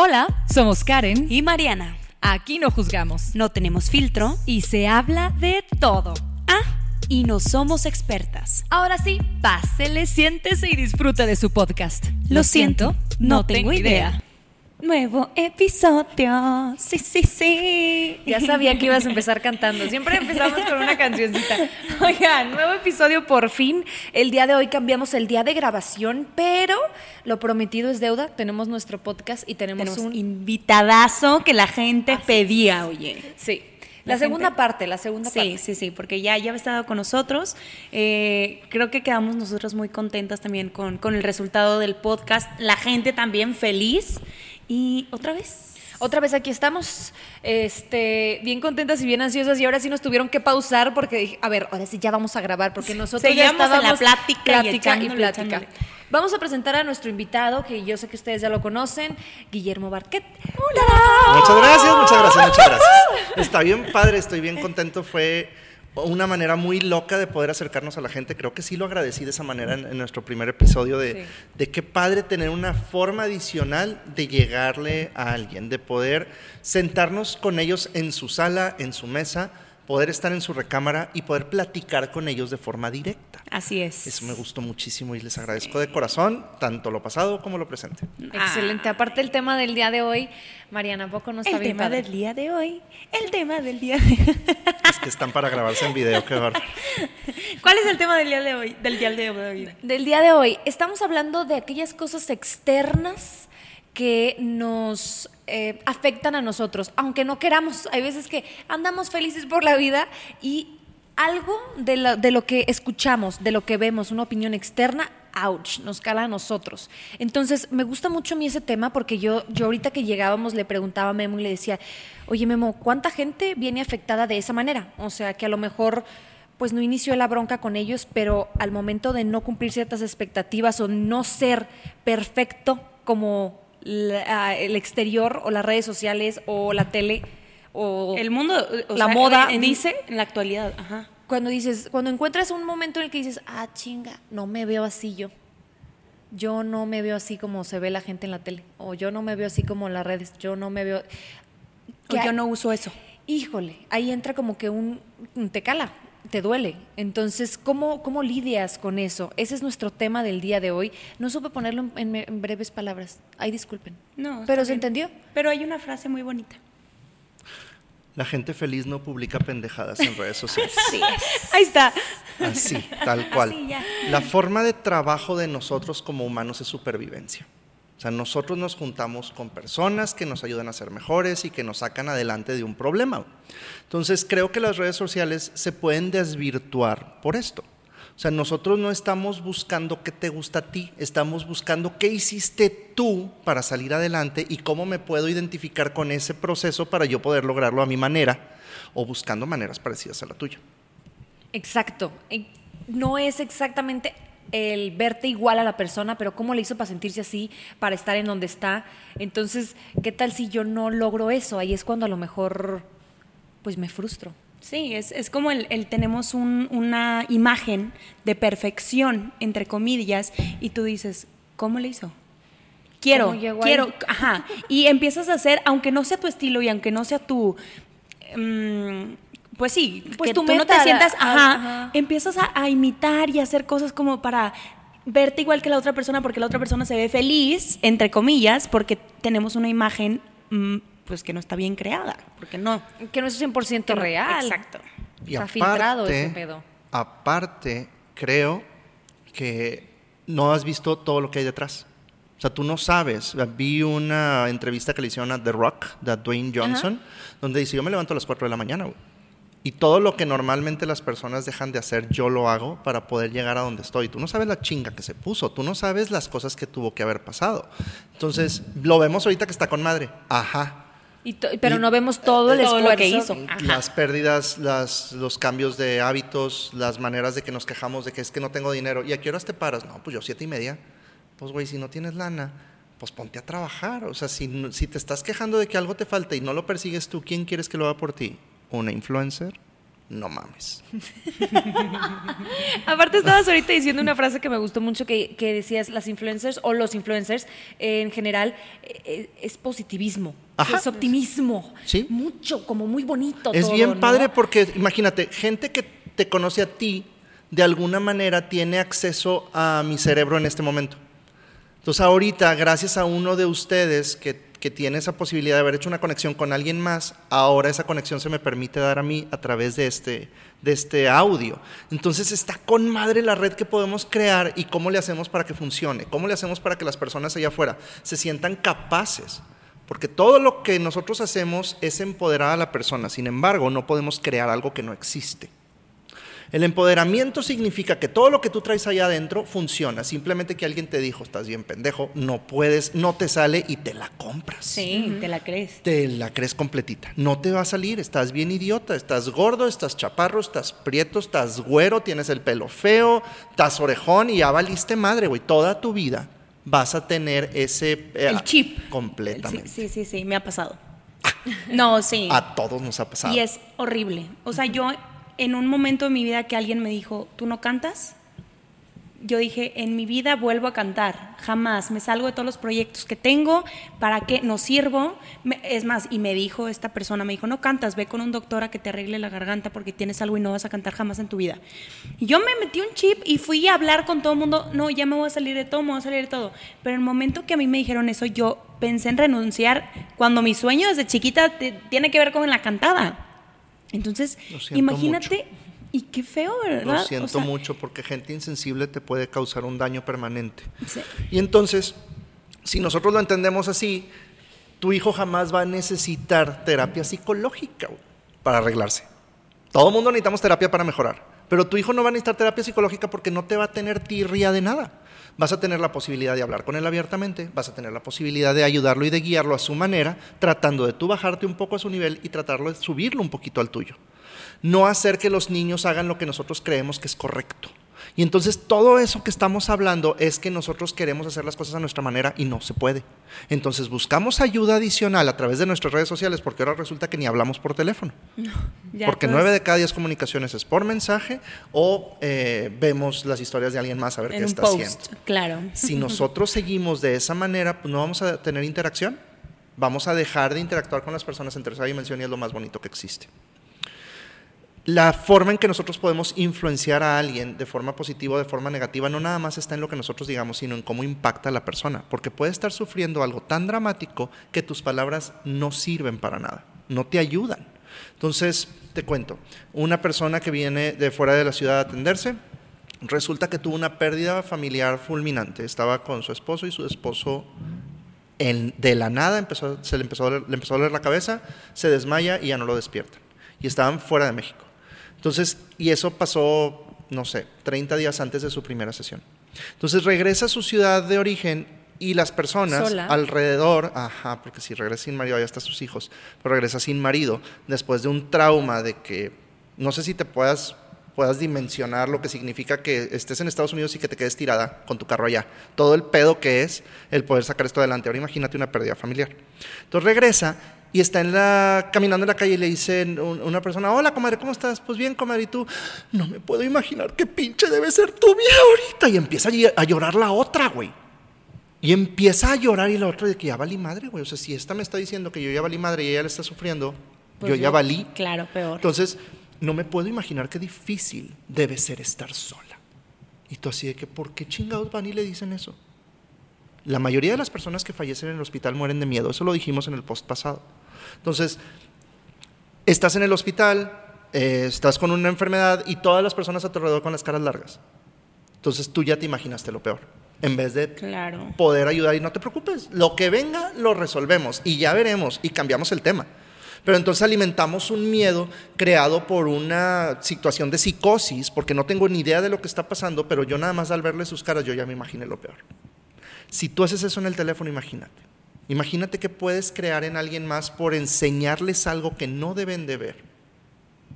Hola, somos Karen y Mariana. Aquí no juzgamos No tenemos filtro. y se habla de todo. Ah, y no somos expertas. Ahora sí, pásele, siéntese y disfruta de su podcast. Lo siento, no tengo idea. Nuevo episodio. Sí, sí, sí. Ya sabía que ibas a empezar cantando. Siempre empezamos con una cancioncita. Oigan, nuevo episodio por fin. El día de hoy cambiamos el día de grabación, pero lo prometido es deuda. Tenemos nuestro podcast y tenemos, Tenemos un invitadazo que la gente pedía, oye. Sí. La, La segunda parte, la segunda Sí, parte. sí, sí, porque ya, ya ha estado con nosotros. Eh, creo que quedamos nosotros muy contentas también con, con el resultado del podcast. La gente también feliz. Y otra vez. Otra vez aquí estamos, este, bien contentas y bien ansiosas y ahora sí nos tuvieron que pausar porque dije, a ver, ahora sí ya vamos a grabar porque nosotros ya Seguíamos en la estábamos plática y plática y, echándole, plática. echándole. Vamos a presentar a nuestro invitado que yo sé que ustedes ya lo conocen, Guillermo Barquet. Muchas gracias, muchas gracias, muchas gracias. Está bien padre, estoy bien contento. Fue una manera muy loca de poder acercarnos a la gente. Creo que sí lo agradecí de esa manera en, en nuestro primer episodio de, Sí. de qué padre tener una forma adicional de llegarle a alguien, de poder sentarnos con ellos en su sala, en su mesa, poder estar en su recámara y poder platicar con ellos de forma directa. Así es. Eso me gustó muchísimo y les agradezco de corazón tanto lo pasado como lo presente. Excelente. Aparte el tema del día de hoy, Mariana, ¿a poco no está El bien tema padre? del día de hoy. El tema del día de Es que están para grabarse en video, qué bárbaro. ¿Cuál es el tema del día de hoy? Del día de hoy. Del día de hoy, estamos hablando de aquellas cosas externas que nos eh, afectan a nosotros, aunque no queramos. Hay veces que andamos felices por la vida y algo de lo, de lo que escuchamos, de lo que vemos, una opinión externa, ouch, nos cala a nosotros. Entonces, me gusta mucho a mí ese tema porque yo, yo ahorita que llegábamos le preguntaba a Memo y le decía, oye Memo, ¿cuánta gente viene afectada de esa manera? O sea, que a lo mejor pues no inició la bronca con ellos, pero al momento de no cumplir ciertas expectativas o no ser perfecto como el exterior o las redes sociales o la tele o El mundo, o la sea, moda en- dice, en la actualidad, ajá. cuando dices, cuando encuentras un momento en el que dices, ah, chinga, no me veo así yo. Yo no me veo así como se ve la gente en la tele. O yo no me veo así como en las redes. Yo no me veo. O Que yo no uso eso. Híjole, ahí entra como que un. te cala, te duele. Entonces, ¿cómo, cómo lidias con eso? Ese es nuestro tema del día de hoy. No supe ponerlo en, en- en breves palabras. Ay, disculpen. No, Pero se bien. entendió. Pero hay una frase muy bonita. La gente feliz no publica pendejadas en redes sociales. Ahí está. Así, tal cual. Así ya. La forma de trabajo de nosotros como humanos es supervivencia. O sea, nosotros nos juntamos con personas que nos ayudan a ser mejores y que nos sacan adelante de un problema. Entonces, creo que las redes sociales se pueden desvirtuar por esto. O sea, nosotros no estamos buscando qué te gusta a ti, estamos buscando qué hiciste tú para salir adelante y cómo me puedo identificar con ese proceso para yo poder lograrlo a mi manera o buscando maneras parecidas a la tuya. Exacto. No es exactamente el verte igual a la persona, pero cómo le hizo para sentirse así, para estar en donde está. Entonces, ¿qué tal si yo no logro eso? Ahí es cuando a lo mejor, pues me frustro. Sí, es, es como el, el tenemos un- una imagen de perfección, entre comillas, y tú dices, ¿cómo le hizo? Quiero, ¿Cómo llegó quiero, ajá. Y empiezas a hacer, aunque no sea tu estilo y aunque no sea tu, mm, pues sí, Pues que tú no te sientas, a- ajá, ajá. empiezas a, a imitar y a hacer cosas como para verte igual que la otra persona, porque la otra persona se ve feliz, entre comillas, porque tenemos una imagen, mm, pues que no está bien creada, porque no. Que no es 100% Que no- real. Exacto. Y Está filtrado ese pedo. Aparte, creo que no has visto todo lo que hay detrás. O sea, tú no sabes. Vi una entrevista que le hicieron a The Rock, de Dwayne Johnson, donde dice, yo me levanto a las 4 de la mañana, güey. Y todo lo que normalmente las personas dejan de hacer, yo lo hago para poder llegar a donde estoy. Tú no sabes la chinga que se puso, tú no sabes las cosas que tuvo que haber pasado. Entonces, lo vemos ahorita que está con madre. Ajá. Y pero Y- no vemos todo el todo lo que esfuerzo. hizo. Ajá. Las pérdidas, las, los cambios de hábitos, las maneras de que nos quejamos de que es que no tengo dinero. ¿Y a qué horas te paras? No, pues yo siete y media. Pues güey, si no tienes lana, pues ponte a trabajar. O sea, si, no- si te estás quejando de que algo te falta y no lo persigues tú, ¿quién quieres que lo haga por ti? ¿Una influencer? No mames. Aparte estabas ahorita diciendo una frase que me gustó mucho que, que decías, las influencers o los influencers eh, en general eh, es positivismo, Ajá. es optimismo, Sí. mucho, como muy bonito. Es todo, bien ¿no? padre porque, imagínate, gente que te conoce a ti, de alguna manera tiene acceso a mi cerebro en este momento. Entonces ahorita, gracias a uno de ustedes que, que tiene esa posibilidad de haber hecho una conexión con alguien más, ahora esa conexión se me permite dar a mí a través de este, de este audio. Entonces está con madre la red que podemos crear y cómo le hacemos para que funcione, cómo le hacemos para que las personas allá afuera se sientan capaces. Porque todo lo que nosotros hacemos es empoderar a la persona, sin embargo no podemos crear algo que no existe. El empoderamiento significa que todo lo que tú traes allá adentro funciona. Simplemente que alguien te dijo, estás bien pendejo, no puedes, no te sale y te la compras. Sí, te la crees. Te la crees completita. No te va a salir, estás bien idiota, estás gordo, estás chaparro, estás prieto, estás güero, tienes el pelo feo, estás orejón y ya valiste madre, güey. Toda tu vida vas a tener ese... eh, El chip. Completamente. Sí, sí, sí, sí, me ha pasado. No, sí. A todos nos ha pasado. Y es horrible. O sea, yo en un momento de mi vida que alguien me dijo, ¿tú no cantas? Yo dije, en mi vida vuelvo a cantar, jamás. Me salgo de todos los proyectos que tengo, ¿para qué? No sirvo. Es más, y me dijo esta persona, me dijo, no cantas, ve con un doctor a que te arregle la garganta porque tienes algo y no vas a cantar jamás en tu vida. Y yo me metí un chip y fui a hablar con todo el mundo, no, ya me voy a salir de todo, me voy a salir de todo. Pero en el momento que a mí me dijeron eso, yo pensé en renunciar cuando mi sueño desde chiquita te- tiene que ver con la cantada. Entonces, imagínate, y qué feo, ¿verdad? Lo O siento sea, mucho porque gente insensible te puede causar un daño permanente. Sí. Y entonces, si nosotros lo entendemos así, tu hijo jamás va a necesitar terapia psicológica para arreglarse. Todo el mundo necesitamos terapia para mejorar, pero tu hijo no va a necesitar terapia psicológica porque no te va a tener tirria de nada. Vas a tener la posibilidad de hablar con él abiertamente, vas a tener la posibilidad de ayudarlo y de guiarlo a su manera, tratando de tú bajarte un poco a su nivel y tratarlo de subirlo un poquito al tuyo. No hacer que los niños hagan lo que nosotros creemos que es correcto. Y entonces todo eso que estamos hablando es que nosotros queremos hacer las cosas a nuestra manera y no se puede. Entonces buscamos ayuda adicional a través de nuestras redes sociales porque ahora resulta que ni hablamos por teléfono. porque todo nueve de cada diez comunicaciones es por mensaje o eh, vemos las historias de alguien más a ver en qué está post, haciendo. claro. Si nosotros seguimos de esa manera, pues no vamos a tener interacción. Vamos a dejar de interactuar con las personas en tercera dimensión y es lo más bonito que existe. La forma en que nosotros podemos influenciar a alguien de forma positiva o de forma negativa no nada más está en lo que nosotros digamos, sino en cómo impacta a la persona. Porque puede estar sufriendo algo tan dramático que tus palabras no sirven para nada, no te ayudan. Entonces, te cuento, una persona que viene de fuera de la ciudad a atenderse, resulta que tuvo una pérdida familiar fulminante. Estaba con su esposo y su esposo en- de la nada empezó, se le empezó, le empezó a doler la cabeza, se desmaya y ya no lo despiertan. Y estaban fuera de México. Entonces, y eso pasó, no sé, 30 días antes de su primera sesión. Entonces regresa a su ciudad de origen y las personas Sola. alrededor, ajá, porque si regresa sin marido, ya está sus hijos, pero regresa sin marido, después de un trauma de que, no sé si te puedas, puedas dimensionar lo que significa que estés en Estados Unidos y que te quedes tirada con tu carro allá. Todo el pedo que es el poder sacar esto adelante. Ahora imagínate una pérdida familiar. Entonces regresa y está en la, caminando en la calle y le dicen un- una persona, hola comadre, ¿cómo estás? Pues bien, comadre, y tú, no me puedo imaginar qué pinche debe ser tu vida ahorita. Y empieza a ll- a llorar la otra, güey. Y empieza a llorar y la otra de que ya valí madre, güey. O sea, si esta me está diciendo que yo ya valí madre y ella le está sufriendo, Pues yo ya valí. Claro, peor. Entonces, no me puedo imaginar qué difícil debe ser estar sola. Y tú así de que, ¿por qué chingados van y le dicen eso? La mayoría de las personas que fallecen en el hospital mueren de miedo. Eso lo dijimos en el post pasado. Entonces, estás en el hospital, eh, estás con una enfermedad y todas las personas a tu alrededor con las caras largas. Entonces tú ya te imaginaste lo peor. En vez de Claro. poder ayudar y no te preocupes, lo que venga lo resolvemos y ya veremos y cambiamos el tema. Pero entonces alimentamos un miedo creado por una situación de psicosis, porque no tengo ni idea de lo que está pasando, pero yo nada más al verle sus caras, yo ya me imaginé lo peor. Si tú haces eso en el teléfono, imagínate. Imagínate que puedes crear en alguien más por enseñarles algo que no deben de ver.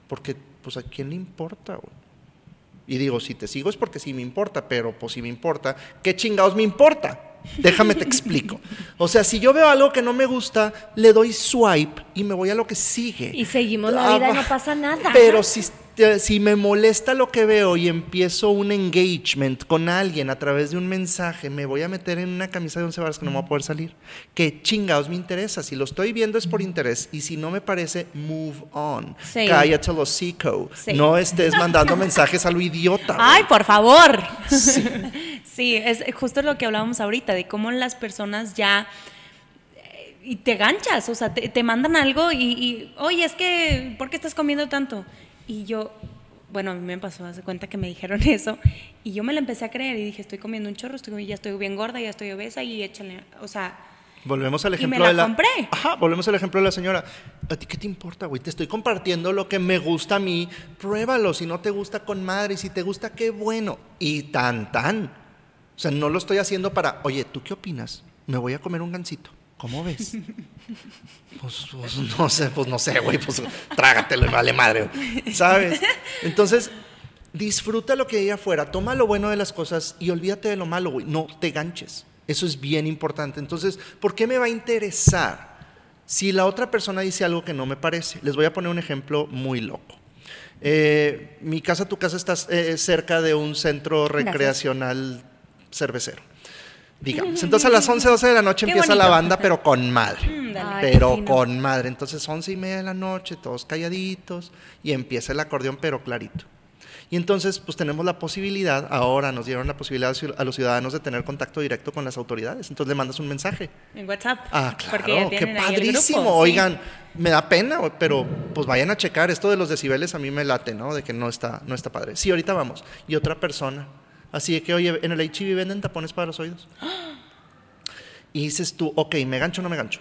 Porque, pues, ¿a quién le importa? güey? Y digo, si te sigo es porque sí me importa, pero pues si me importa, ¿qué chingados me importa? Déjame te explico. O sea, si yo veo algo que no me gusta, le doy swipe y me voy a lo que sigue. Y seguimos la vida y no pasa nada. Pero si, si me molesta lo que veo y empiezo un engagement con alguien a través de un mensaje, me voy a meter en una camisa de once varas que no me voy a poder salir. ¿Qué chingados me interesa? Si lo estoy viendo es por interés y si no me parece, move on. Sí. Cállate los hocico. Sí. No estés mandando mensajes a lo idiota. Ay, por favor. Sí. es justo lo que hablábamos ahorita, de cómo las personas ya... eh, Y te ganchas, o sea, te, te mandan algo y, y, oye, es que, ¿por qué estás comiendo tanto? Y yo, bueno, a mí me pasó, hace cuenta que me dijeron eso, y yo me la empecé a creer y dije, estoy comiendo un chorro, estoy, ya estoy bien gorda, ya estoy obesa y échale, o sea, Volvemos al Y me ejemplo la de la. compré. Ajá, volvemos al ejemplo de la señora. ¿A ti qué te importa, güey? Te estoy compartiendo lo que me gusta a mí. Pruébalo. Si no te gusta, con madre. Y si te gusta, qué bueno. Y tan, tan. O sea, no lo estoy haciendo para. Oye, ¿tú qué opinas? Me voy a comer un gansito. ¿Cómo ves? Pues, pues, no sé, pues no sé, güey. Pues trágatelo vale madre. ¿Sabes? Entonces, disfruta lo que hay afuera. Toma lo bueno de las cosas y olvídate de lo malo, güey. No te ganches. Eso es bien importante. Entonces, ¿por qué me va a interesar si la otra persona dice algo que no me parece? Les voy a poner un ejemplo muy loco. Eh, mi casa, tu casa está eh, cerca de un centro Gracias. recreacional cervecero. Digamos. Entonces a las 11, 12 de la noche Qué empieza la banda, pero con madre. Ay, pero con madre. Entonces 11 y media de la noche, todos calladitos, y empieza el acordeón, pero clarito. Y entonces, pues tenemos la posibilidad, ahora nos dieron la posibilidad a los ciudadanos de tener contacto directo con las autoridades. Entonces le mandas un mensaje. en WhatsApp. Ah, ya claro, qué padrísimo. grupo, sí. Oigan, me da pena, pero pues vayan a checar. Esto de los decibeles a mí me late, ¿no? De que no está, no está padre. Sí, ahorita vamos. Y otra persona. Así de que, oye, en el HIV venden tapones para los oídos. Y dices tú, ok, ¿me gancho o no me gancho?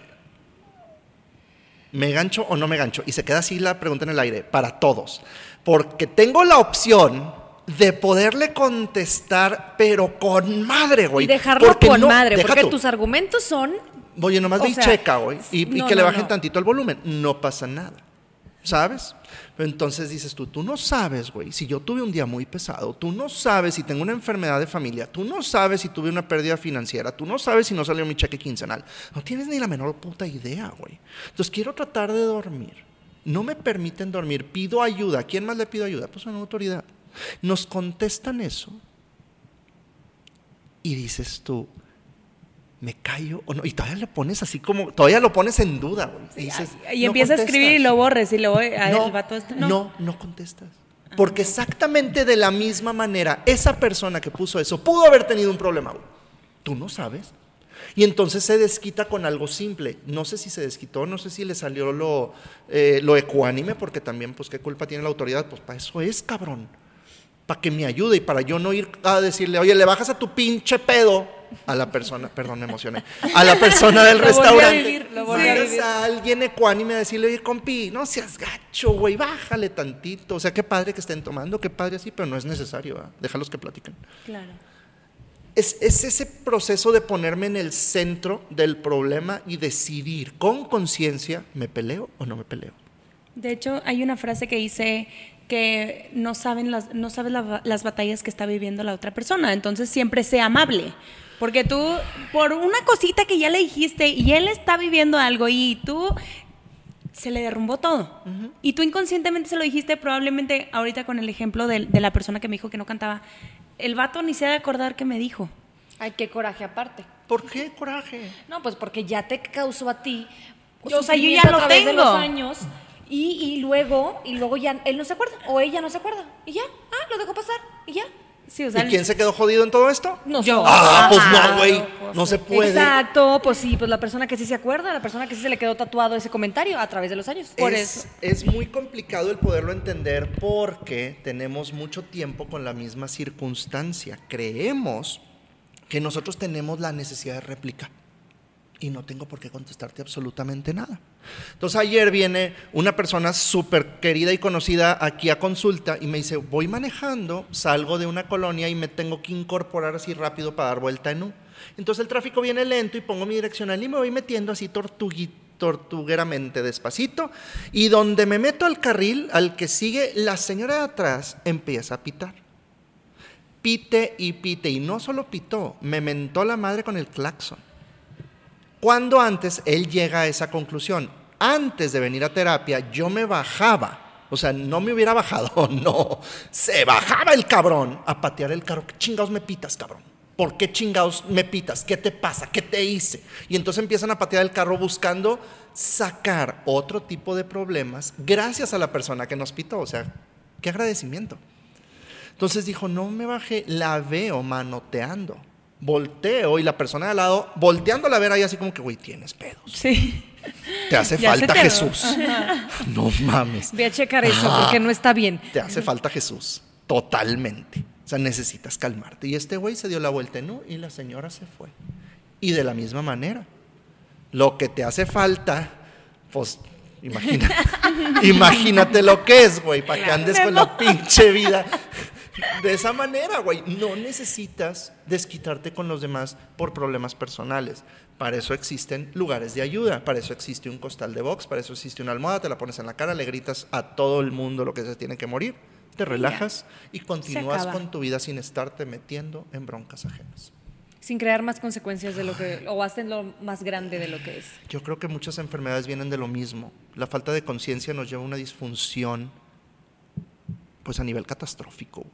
¿Me gancho o no me gancho? Y se queda así la pregunta en el aire, para todos. Porque tengo la opción de poderle contestar, pero con madre, güey. Y dejarlo Porque con no- madre, deja porque tú. tus argumentos son Oye, nomás ve y checa, güey. Y, y no, que le bajen tantito el volumen. No pasa nada. ¿Sabes? Pero entonces dices tú, tú no sabes, güey, si yo tuve un día muy pesado, tú no sabes si tengo una enfermedad de familia, tú no sabes si tuve una pérdida financiera, tú no sabes si no salió mi cheque quincenal. No tienes ni la menor puta idea, güey. Entonces quiero tratar de dormir. No me permiten dormir, pido ayuda. ¿A quién más le pido ayuda? Pues a una autoridad. Nos contestan eso y dices tú, ¿me callo o no? Y todavía le pones así como, todavía lo pones en duda, güey. Y, dices, Y "No empieza a escribir y contestas". lo borres y luego a no, el vato este- no, no, contestas. Porque exactamente de la misma manera, esa persona que puso eso pudo haber tenido un problema. güey. Tú no sabes. Y entonces se desquita con algo simple. No sé si se desquitó, no sé si le salió lo, eh, lo ecuánime, porque también, pues, ¿qué culpa tiene la autoridad? Pues para eso es, cabrón. Para que me ayude y para yo no ir a decirle, oye, le bajas a tu pinche pedo a la persona, perdón, me emocioné, a la persona del Lo restaurante. vivir, lo volví a vivir. a alguien ecuánime a decirle, oye, compi, no seas gacho, güey, bájale tantito. O sea, qué padre que estén tomando, qué padre así, pero no es necesario, ¿verdad? déjalos que platiquen. Claro. Es, es ese proceso de ponerme en el centro del problema y decidir con conciencia, ¿me peleo o no me peleo? De hecho, hay una frase que dice que no saben las, no sabes la- las batallas que está viviendo la otra persona, entonces siempre sea amable. Porque tú, por una cosita que ya le dijiste y él está viviendo algo y tú se le derrumbó todo. Y tú inconscientemente se lo dijiste, probablemente ahorita con el ejemplo de, de la persona que me dijo que no cantaba, el vato ni se ha de acordar que me dijo. Ay, qué coraje aparte. ¿Por qué coraje? No, pues porque ya te causó a ti. Yo, o sea, yo ya lo de tengo. los años y, y luego y luego ya él no se acuerda o ella no se acuerda y ya, ah, lo dejó pasar y ya. Sí, o sea, ¿Y quién se quedó jodido en todo esto? No Yo. Ah, pues no, güey, no se puede. Exacto, pues sí, pues la persona que sí se acuerda, la persona que sí se le quedó tatuado ese comentario a través de los años. Por es, eso. es muy complicado el poderlo entender porque tenemos mucho tiempo con la misma circunstancia. Creemos que nosotros tenemos la necesidad de réplica. Y no tengo por qué contestarte absolutamente nada. Entonces ayer viene una persona súper querida y conocida aquí a consulta y me dice, voy manejando, salgo de una colonia y me tengo que incorporar así rápido para dar vuelta en U. Entonces el tráfico viene lento y pongo mi direccional y me voy metiendo así tortugueramente despacito y donde me meto al carril, al que sigue, la señora de atrás empieza a pitar. Pite y pite y no solo pitó, me mentó la madre con el claxon. Cuando antes él llega a esa conclusión, antes de venir a terapia, yo me bajaba, o sea, no me hubiera bajado, no, se bajaba el cabrón a patear el carro. ¿Qué chingados me pitas, cabrón? ¿Por qué chingados me pitas? ¿Qué te pasa? ¿Qué te hice? Y entonces empiezan a patear el carro buscando sacar otro tipo de problemas gracias a la persona que nos pitó. O sea, qué agradecimiento. Entonces dijo, no me bajé, la veo manoteando volteo y la persona de al lado, volteando a ver ahí así como que, güey, tienes pedos. Sí. Te hace falta Jesús. No mames. Ve a checar eso porque no está bien. Te hace falta Jesús. Totalmente. O sea, necesitas calmarte. Y este güey se dio la vuelta ¿no? y la señora se fue. Y de la misma manera, lo que te hace falta, pues imagínate, imagínate lo que es, güey, para que andes con la pinche vida de esa manera, güey. No necesitas desquitarte con los demás por problemas personales. Para eso existen lugares de ayuda, para eso existe un costal de box, para eso existe una almohada, te la pones en la cara, le gritas a todo el mundo lo que se tiene que morir, te relajas y continúas con tu vida sin estarte metiendo en broncas ajenas. Sin crear más consecuencias de lo que, o lo más grande de lo que es. Yo creo que muchas enfermedades vienen de lo mismo. La falta de conciencia nos lleva a una disfunción, pues a nivel catastrófico.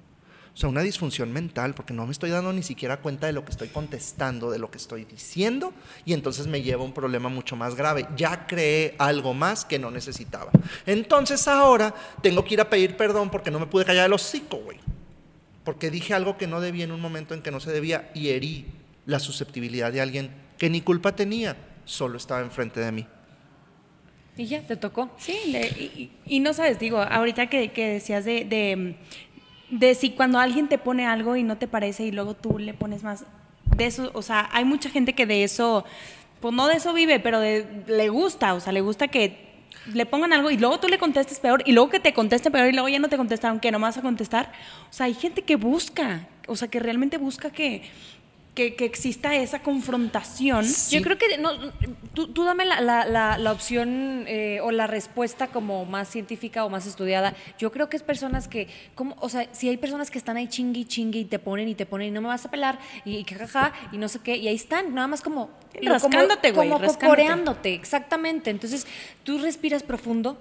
O sea, una disfunción mental, porque no me estoy dando ni siquiera cuenta de lo que estoy contestando, de lo que estoy diciendo, y entonces me lleva a un problema mucho más grave. Ya creé algo más que no necesitaba. Entonces ahora tengo que ir a pedir perdón porque no me pude callar el hocico, güey. Porque dije algo que no debía en un momento en que no se debía y herí la susceptibilidad de alguien que ni culpa tenía, solo estaba enfrente de mí. Y ya, te tocó. Sí, y, no sabes, digo, ahorita que, decías de de si cuando alguien te pone algo y no te parece y luego tú le pones más de eso, o sea, hay mucha gente que de eso, pues no de eso vive, pero le gusta, o sea, le gusta que le pongan algo y luego tú le contestes peor y luego que te conteste peor y luego ya no te contesta, aunque no vas a contestar. O sea, hay gente que busca, o sea, que realmente busca que, que, exista esa confrontación. Yo creo que no, tú, dame la, opción eh, o la respuesta como más científica o más estudiada. Yo creo que es personas que, como, o sea, si hay personas que están ahí chingui, chingui y te ponen y te ponen y no me vas a pelar y, jajaja y no sé qué, y ahí están, nada más como... Rascándote, güey. Como coreándote, exactamente. Entonces tú respiras profundo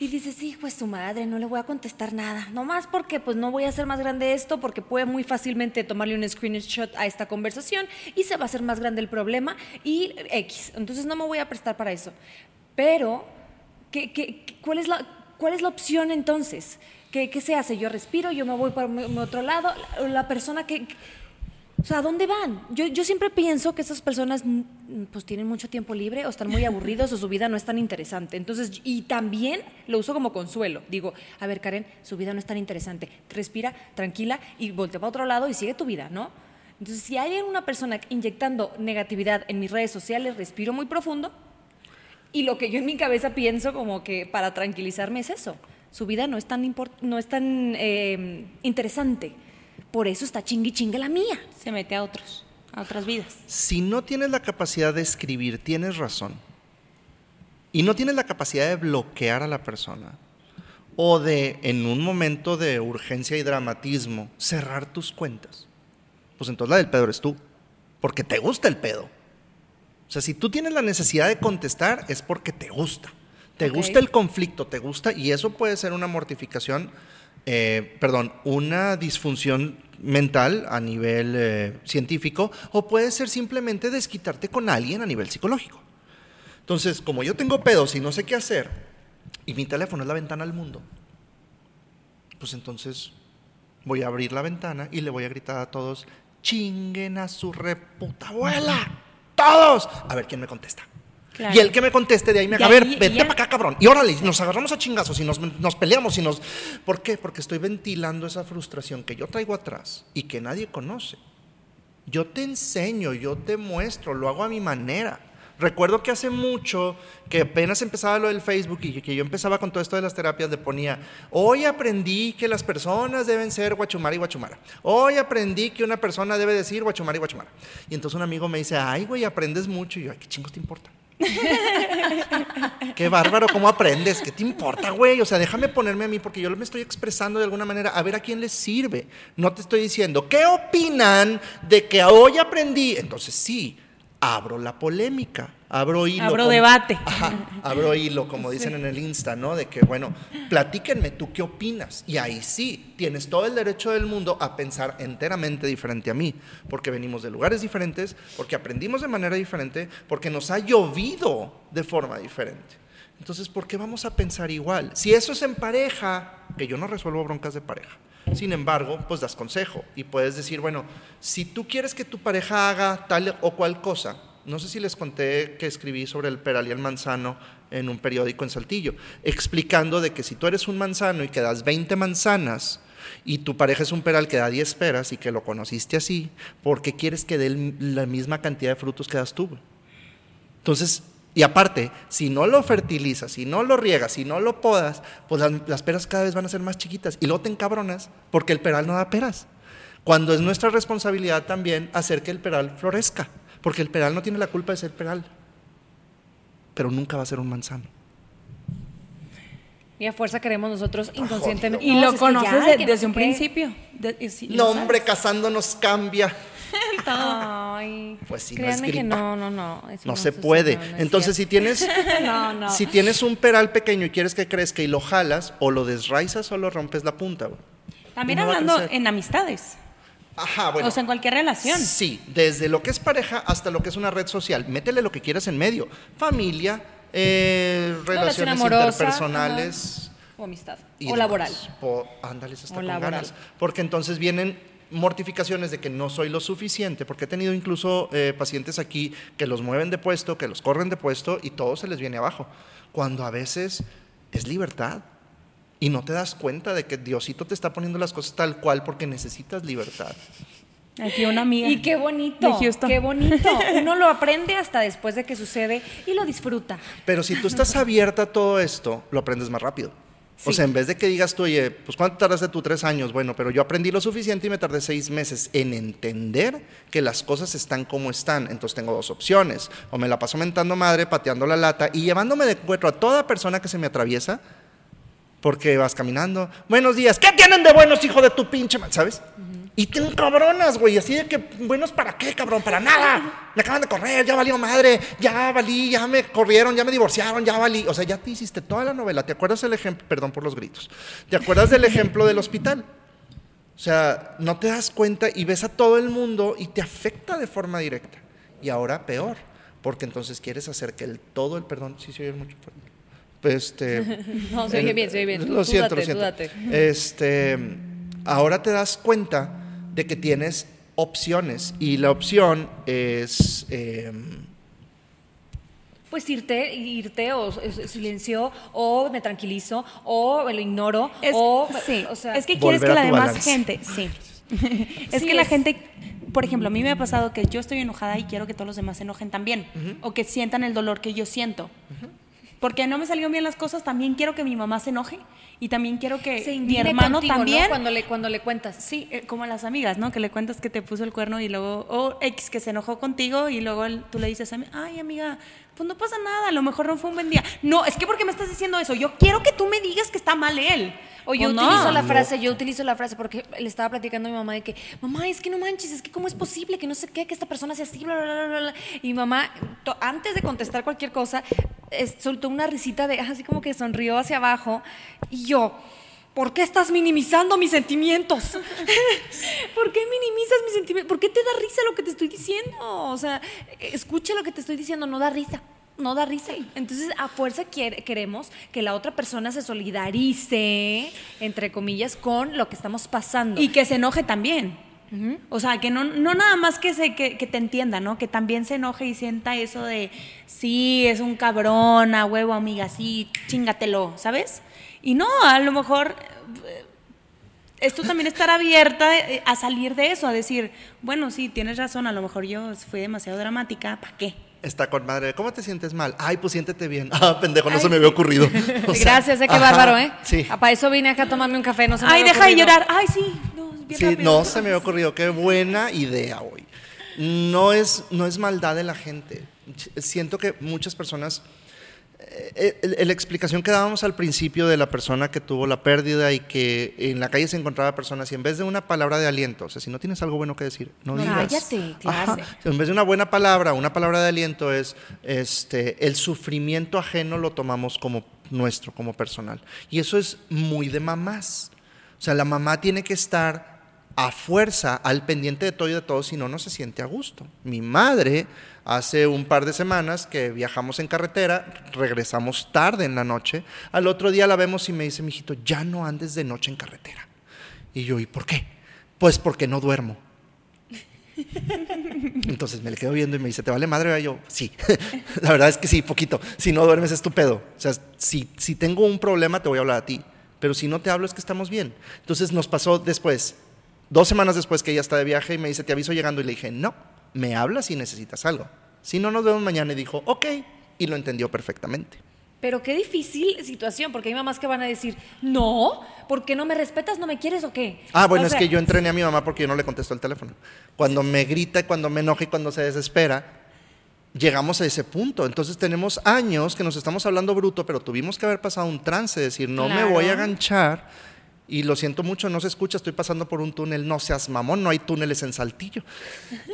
y dices, sí, pues su madre, no le voy a contestar nada. No más porque pues no voy a hacer más grande esto, porque puede muy fácilmente tomarle un screenshot a esta conversación y se va a hacer más grande el problema y X. Entonces no me voy a prestar para eso. Pero, ¿qué, qué, cuál, es la, ¿cuál es la opción entonces? ¿Qué, ¿Qué, se hace? Yo respiro, yo me voy para otro lado. La persona que o sea, ¿a dónde van? Yo, yo siempre pienso que esas personas pues tienen mucho tiempo libre o están muy aburridos o su vida no es tan interesante. Entonces, y también lo uso como consuelo. Digo, a ver, Karen, su vida no es tan interesante. Respira, tranquila y voltea para otro lado y sigue tu vida, ¿no? Entonces, si hay una persona inyectando negatividad en mis redes sociales, respiro muy profundo y lo que yo en mi cabeza pienso como que para tranquilizarme es eso. Su vida no es tan, no es tan eh, interesante por eso está chingui chingue la mía. Se mete a otros, a otras vidas. Si no tienes la capacidad de escribir, tienes razón. Y no tienes la capacidad de bloquear a la persona. O de, en un momento de urgencia y dramatismo, cerrar tus cuentas. Pues entonces la del pedo eres tú. Porque te gusta el pedo. O sea, si tú tienes la necesidad de contestar, es porque te gusta. Te gusta el conflicto, te gusta, y eso puede ser una mortificación eh, perdón, una disfunción mental a nivel eh, científico o puede ser simplemente desquitarte con alguien a nivel psicológico. Entonces, como yo tengo pedos y no sé qué hacer, y mi teléfono es la ventana al mundo, pues entonces voy a abrir la ventana y le voy a gritar a todos, chinguen a su reputa abuela, todos, a ver quién me contesta. Y el que me conteste de ahí me haga, a ver, vete para acá, cabrón. Y órale, nos agarramos a chingazos y nos, nos, peleamos y nos... ¿Por qué? Porque estoy ventilando esa frustración que yo traigo atrás y que nadie conoce. Yo te enseño, yo te muestro, lo hago a mi manera. Recuerdo que hace mucho, que apenas empezaba lo del Facebook y que yo empezaba con todo esto de las terapias, le ponía, hoy aprendí que las personas deben ser guachumara y guachumara. Hoy aprendí que una persona debe decir guachumara y guachumara. Y entonces un amigo me dice, ay, güey, aprendes mucho. Y yo, ay, ¿qué chingos te importa? Qué bárbaro, ¿cómo aprendes? ¿Qué te importa, güey? O sea, déjame ponerme a mí porque yo me estoy expresando de alguna manera a ver a quién les sirve. No te estoy diciendo, ¿qué opinan de que hoy aprendí? Entonces sí, abro la polémica, abro hilo. Abro como- debate. Ajá, abro hilo, como dicen en el Insta, ¿no? De que, bueno, platíquenme tú qué opinas. Y ahí sí, tienes todo el derecho del mundo a pensar enteramente diferente a mí, porque venimos de lugares diferentes, porque aprendimos de manera diferente, porque nos ha llovido de forma diferente. Entonces, ¿por qué vamos a pensar igual? Si eso es en pareja, que yo no resuelvo broncas de pareja. Sin embargo, pues das consejo y puedes decir, bueno, si tú quieres que tu pareja haga tal o cual cosa, no sé si les conté que escribí sobre el peral y el manzano en un periódico en Saltillo, explicando de que si tú eres un manzano y que das 20 manzanas y tu pareja es un peral que da 10 peras y que lo conociste así, ¿por qué quieres que dé la misma cantidad de frutos que das tú? Entonces, y aparte, si no lo fertilizas, si no lo riegas, si no lo podas, pues las, peras cada vez van a ser más chiquitas. Y luego te encabronas porque el peral no da peras. Cuando es nuestra responsabilidad también hacer que el peral florezca. Porque el peral no tiene la culpa de ser peral. Pero nunca va a ser un manzano. Y a fuerza queremos nosotros inconscientemente. Y No, lo conoces ya, de- que no desde un qué. principio. De- No, hombre, casándonos cambia. Ay, Pues sí, no créanme es que no, no, no. No se puede. no es Entonces, si tienes, No, no. si tienes un peral pequeño y quieres que crezca y lo jalas, o lo desraizas o lo rompes la punta. También no hablando en amistades. Ajá, bueno. o sea, en cualquier relación. Sí, desde lo que es pareja hasta lo que es una red social. Métele lo que quieras en medio. Familia, eh, relaciones amorosa, interpersonales. O amistad. y o demás. laboral. Po- ándales hasta O con laboral. ganas. Porque entonces vienen mortificaciones de que no soy lo suficiente, porque he tenido incluso eh, pacientes aquí que los mueven de puesto, que los corren de puesto y todo se les viene abajo. Cuando a veces es libertad. Y no te das cuenta de que Diosito te está poniendo las cosas tal cual porque necesitas libertad. Aquí una amiga. Y qué bonito. De Houston. Qué bonito. Uno lo aprende hasta después de que sucede y lo disfruta. Pero si tú estás abierta a todo esto, lo aprendes más rápido. O Sí. sea, en vez de que digas tú, oye, pues ¿cuánto tardaste tú? Tres años. Bueno, pero yo aprendí lo suficiente y me tardé seis meses en entender que las cosas están como están. Entonces tengo dos opciones. O me la paso mentando madre, pateando la lata y llevándome de encuentro a toda persona que se me atraviesa porque vas caminando. Buenos días. ¿Qué tienen de buenos, hijo de tu pinche ma-?" ¿Sabes? Y te encabronas, güey. Así de que, buenos para qué, cabrón, para nada. Me acaban de correr, ya valió madre, ya valí, ya me corrieron, ya me divorciaron, ya valí. O sea, ya te hiciste toda la novela. ¿Te acuerdas el ejemplo? Perdón por los gritos. ¿Te acuerdas del ejemplo del hospital? O sea, no te das cuenta y ves a todo el mundo y te afecta de forma directa. Y ahora peor, porque entonces quieres hacer que el todo, el perdón, sí se oye mucho. Este, No, se oye el- bien, se oye bien. Lo Tú siento, date, lo siento. Este, ahora te das cuenta de que tienes opciones y la opción es eh, Pues irte, irte o silencio o me tranquilizo o lo ignoro Es, o sí, o sea, es que quieres que la demás balance. gente, sí. es Sí, que la es- gente, por ejemplo, a mí me ha pasado que yo estoy enojada y quiero que todos los demás se enojen también o que sientan el dolor que yo siento. Porque no me salieron bien las cosas, también quiero que mi mamá se enoje y también quiero que se mi hermano contigo, ¿no? también. cuando le cuando le cuentas. Sí, eh, como a las amigas, ¿no? Que le cuentas que te puso el cuerno y luego, o X que se enojó contigo y luego él- tú le dices a mí, ay amiga, pues no pasa nada, a lo mejor no fue un buen día. No, es que porque me estás diciendo eso, yo quiero que tú me digas que está mal él. O yo ¿O no? utilizo la frase, yo utilizo la frase porque le estaba platicando a mi mamá de que, mamá, es que no manches, es que cómo es posible que no sé qué, que esta persona sea así, bla, bla, bla, bla. Y mamá, antes de contestar cualquier cosa, soltó una risita de, así como que sonrió hacia abajo. Y yo, ¿por qué estás minimizando mis sentimientos? ¿Por qué minimizas mis sentimientos? ¿Por qué te da risa lo que te estoy diciendo? O sea, escucha lo que te estoy diciendo, no da risa. No da risa. Entonces, a fuerza quiere- queremos que la otra persona se solidarice, entre comillas, con lo que estamos pasando. Y que se enoje también. O sea, que no, no nada más que, se, que, que te entienda, ¿no? Que también se enoje y sienta eso de, sí, es un cabrón, a huevo, amiga, sí, chingatelo, ¿sabes? Y no, a lo mejor eh, es tú también estar abierta eh, a salir de eso, a decir, bueno, sí, tienes razón, a lo mejor yo fui demasiado dramática, ¿para qué? Está con madre. ¿Cómo te sientes mal? Ay, pues siéntete bien. Ah, pendejo, no Ay, se me había ocurrido. O sea, Gracias, eh, qué ajá, bárbaro, ¿eh? Sí. Ah, Para eso vine acá a tomarme un café, no se me Ay, había deja de llorar. Ay, sí. No, bien Sí, rápido. no se me había ocurrido. Qué buena idea hoy. No es, no es maldad de la gente. Siento que muchas personas. Eh, eh, la explicación que dábamos al principio de la persona que tuvo la pérdida y que en la calle se encontraba personas y en vez de una palabra de aliento, o sea, si no tienes algo bueno que decir, no No, digas. cállate, claro. En vez de una buena palabra, una palabra de aliento es este, el sufrimiento ajeno lo tomamos como nuestro, como personal. Y eso es muy de mamás. O sea, la mamá tiene que estar a fuerza al pendiente de todo y de todo, si no, no se siente a gusto. Mi madre, hace un par de semanas que viajamos en carretera, regresamos tarde en la noche, al otro día la vemos y me dice, mijito, ya no andes de noche en carretera. Y yo, ¿y por qué? Pues porque no duermo. Entonces me le quedo viendo y me dice, ¿te vale madre? Y yo, sí. La verdad es que sí, poquito. Si no duermes es tu. O sea, si, si tengo un problema te voy a hablar a ti. Pero si no te hablo es que estamos bien. Entonces nos pasó después, dos semanas después que ella está de viaje y me dice, te aviso llegando. Y le dije, no, me hablas si necesitas algo. Si no, nos vemos mañana. Y dijo, ok. Y lo entendió perfectamente. Pero qué difícil situación, porque hay mamás que van a decir, no, ¿por qué no me respetas? ¿No me quieres o qué? Ah, bueno, O es sea, que yo entrené a mi mamá porque yo no le contesto el teléfono. Cuando me grita, cuando me enoja y cuando se desespera, llegamos a ese punto. Entonces tenemos años que nos estamos hablando bruto, pero tuvimos que haber pasado un trance, decir, no me voy a aganchar. Y lo siento mucho, no se escucha, estoy pasando por un túnel, no seas mamón, no hay túneles en Saltillo.